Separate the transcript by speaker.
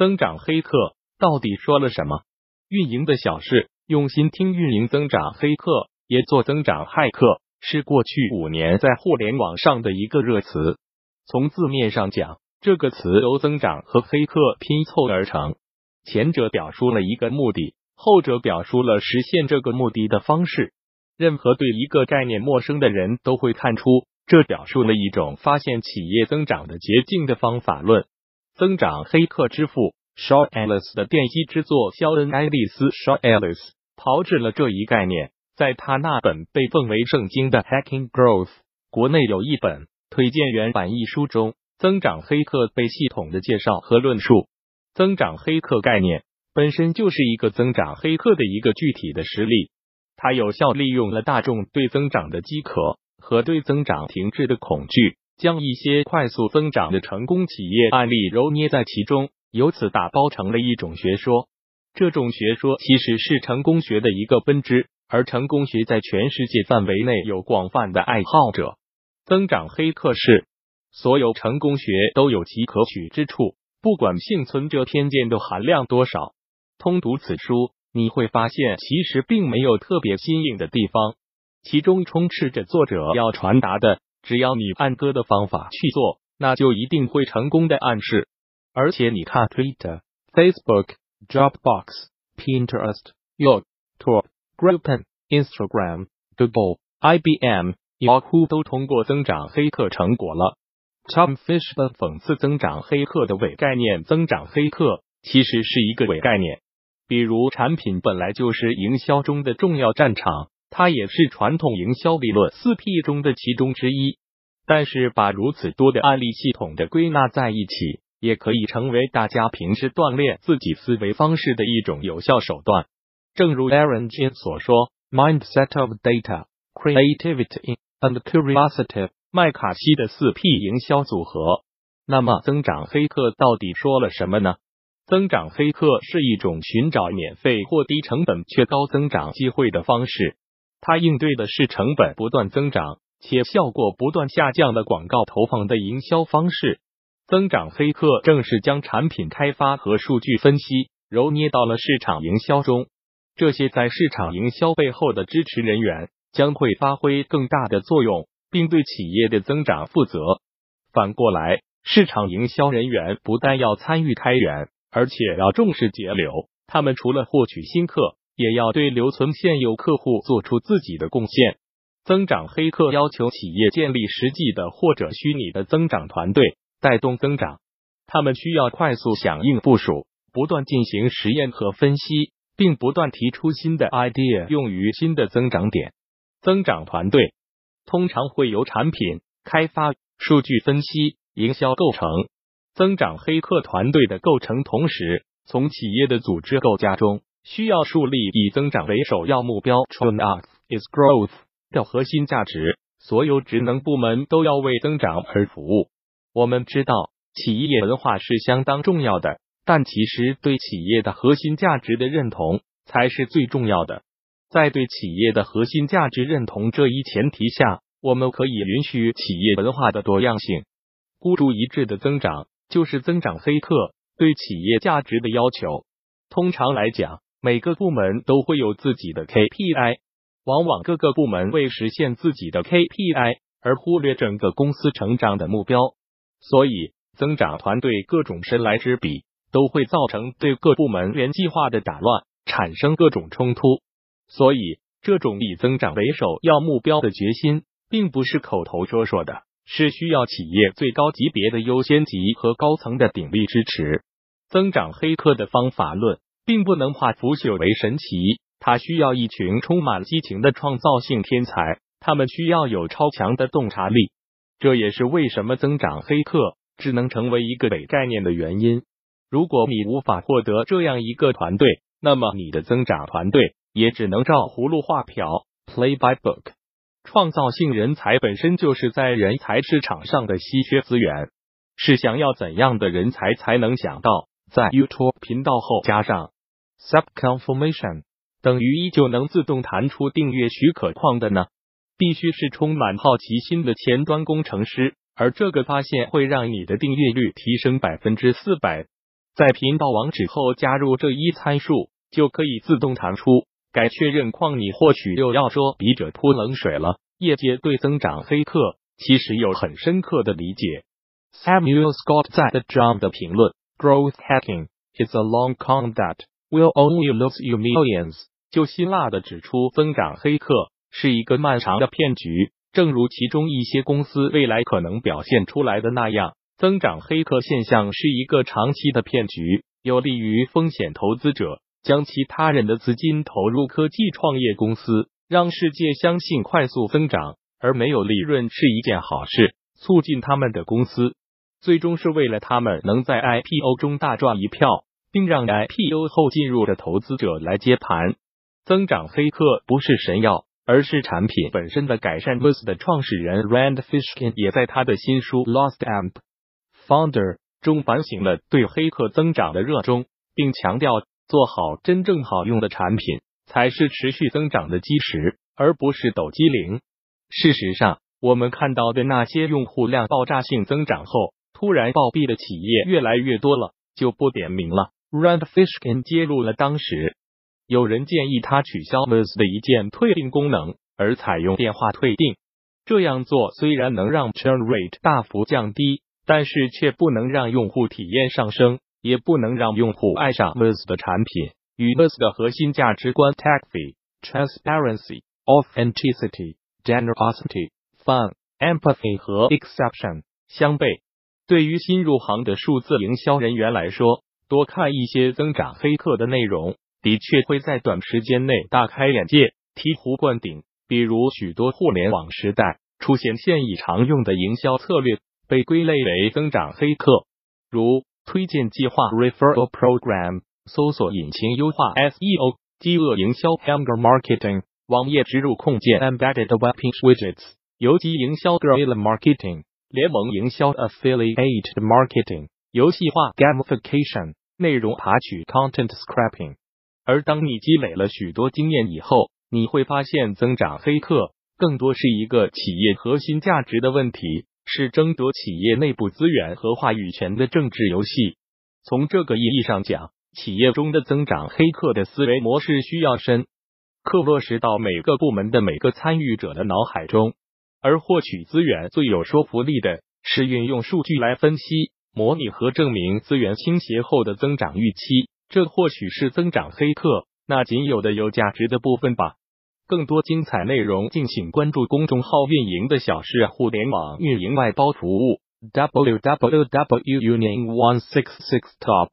Speaker 1: 增长黑客到底说了什么？运营的小事，用心听。运营增长黑客也做增长骇客，是过去五年在互联网上的一个热词。从字面上讲，这个词由增长和黑客拼凑而成，前者表述了一个目的，后者表述了实现这个目的的方式。任何对一个概念陌生的人都会看出，这表述了一种发现企业增长的捷径的方法论。增长黑客之父 Shaw Ellis 的电机之作肖恩·爱丽丝 Shaw Ellis 炮制了这一概念，在他那本被奉为圣经的《Hacking Growth》国内有一本推荐原版一书中，增长黑客被系统的介绍和论述。增长黑客概念本身就是一个增长黑客的一个具体的实例，它有效利用了大众对增长的饥渴和对增长停滞的恐惧。将一些快速增长的成功企业案例揉捏在其中，由此打包成了一种学说。这种学说其实是成功学的一个分支，而成功学在全世界范围内有广泛的爱好者。增长黑客是所有成功学都有其可取之处，不管幸存者偏见的含量多少。通读此书，你会发现其实并没有特别新颖的地方，其中充斥着作者要传达的。只要你按哥的方法去做，那就一定会成功的暗示。而且你看，Twitter、Facebook、Dropbox、Pinterest、YouTube、Groupon、Instagram、Google、IBM、Yahoo 都通过增长黑客成果了。Tom Fish 的讽刺增长黑客的伪概念，增长黑客其实是一个伪概念。比如，产品本来就是营销中的重要战场。它也是传统营销理论四 P 中的其中之一，但是把如此多的案例系统的归纳在一起，也可以成为大家平时锻炼自己思维方式的一种有效手段。正如 Aaron Jin 所说：“Mindset of data, creativity and curiosity。”麦卡锡的四 P 营销组合。那么，增长黑客到底说了什么呢？增长黑客是一种寻找免费或低成本却高增长机会的方式。它应对的是成本不断增长且效果不断下降的广告投放的营销方式。增长黑客正是将产品开发和数据分析揉捏到了市场营销中。这些在市场营销背后的支持人员将会发挥更大的作用，并对企业的增长负责。反过来，市场营销人员不但要参与开源，而且要重视节流。他们除了获取新客。也要对留存现有客户做出自己的贡献。增长黑客要求企业建立实际的或者虚拟的增长团队，带动增长。他们需要快速响应部署，不断进行实验和分析，并不断提出新的 idea 用于新的增长点。增长团队通常会由产品开发、数据分析、营销构成。增长黑客团队的构成，同时从企业的组织构架中。需要树立以增长为首要目标 t r u n is growth 的核心价值。所有职能部门都要为增长而服务。我们知道，企业文化是相当重要的，但其实对企业的核心价值的认同才是最重要的。在对企业的核心价值认同这一前提下，我们可以允许企业文化的多样性。孤注一掷的增长就是增长黑客对企业价值的要求。通常来讲。每个部门都会有自己的 KPI，往往各个部门为实现自己的 KPI 而忽略整个公司成长的目标，所以增长团队各种神来之笔都会造成对各部门原计划的打乱，产生各种冲突。所以，这种以增长为首要目标的决心，并不是口头说说的，是需要企业最高级别的优先级和高层的鼎力支持。增长黑客的方法论。并不能化腐朽为神奇，他需要一群充满激情的创造性天才，他们需要有超强的洞察力。这也是为什么增长黑客只能成为一个伪概念的原因。如果你无法获得这样一个团队，那么你的增长团队也只能照葫芦画瓢，play by book。创造性人才本身就是在人才市场上的稀缺资源，是想要怎样的人才才能想到在 YouTube 频道后加上。Sub confirmation 等于依旧能自动弹出订阅许可框的呢？必须是充满好奇心的前端工程师，而这个发现会让你的订阅率提升百分之四百。在频道网址后加入这一参数，就可以自动弹出。该确认框你或许又要说笔者泼冷水了。业界对增长黑客其实有很深刻的理解。Samuel Scott 在 The Drum 的评论：Growth hacking is a long con that will only lose you millions。就辛辣的指出，增长黑客是一个漫长的骗局。正如其中一些公司未来可能表现出来的那样，增长黑客现象是一个长期的骗局，有利于风险投资者将其他人的资金投入科技创业公司，让世界相信快速增长而没有利润是一件好事，促进他们的公司，最终是为了他们能在 IPO 中大赚一票，并让 IPO 后进入的投资者来接盘。增长黑客不是神药。而是产品本身的改善。Boost 的创始人 Rand Fishkin 也在他的新书《Lost Amp Founder》中反省了对黑客增长的热衷，并强调做好真正好用的产品才是持续增长的基石，而不是抖机灵。事实上，我们看到的那些用户量爆炸性增长后突然暴毙的企业越来越多了，就不点名了。Rand Fishkin 揭露了当时。有人建议他取消 Muse 的一键退订功能，而采用电话退订。这样做虽然能让 churn rate 大幅降低，但是却不能让用户体验上升，也不能让用户爱上 Muse 的产品。与 Muse 的核心价值观 Taxi、Transparency、Authenticity、Generosity、Fun、Empathy 和 Exception 相悖。对于新入行的数字营销人员来说，多看一些增长黑客的内容。的确会在短时间内大开眼界、醍醐灌顶。比如，许多互联网时代出现现已常用的营销策略，被归类为增长黑客，如推荐计划 （referral program）、搜索引擎优化 （SEO）、饥饿营销 （hunger marketing）、网页植入控件 （embedded Web p i n g widgets）、游击营销 （guerrilla marketing）、联盟营销 （affiliate marketing）、游戏化 （gamification）、内容爬取 （content scraping）。而当你积累了许多经验以后，你会发现，增长黑客更多是一个企业核心价值的问题，是争夺企业内部资源和话语权的政治游戏。从这个意义上讲，企业中的增长黑客的思维模式需要深刻落实到每个部门的每个参与者的脑海中。而获取资源最有说服力的是运用数据来分析、模拟和证明资源倾斜后的增长预期，这或许是增长黑客那仅有的有价值的部分吧。更多精彩内容，敬请关注公众号“运营的小事互联网运营外包服务 ”，www.union166top。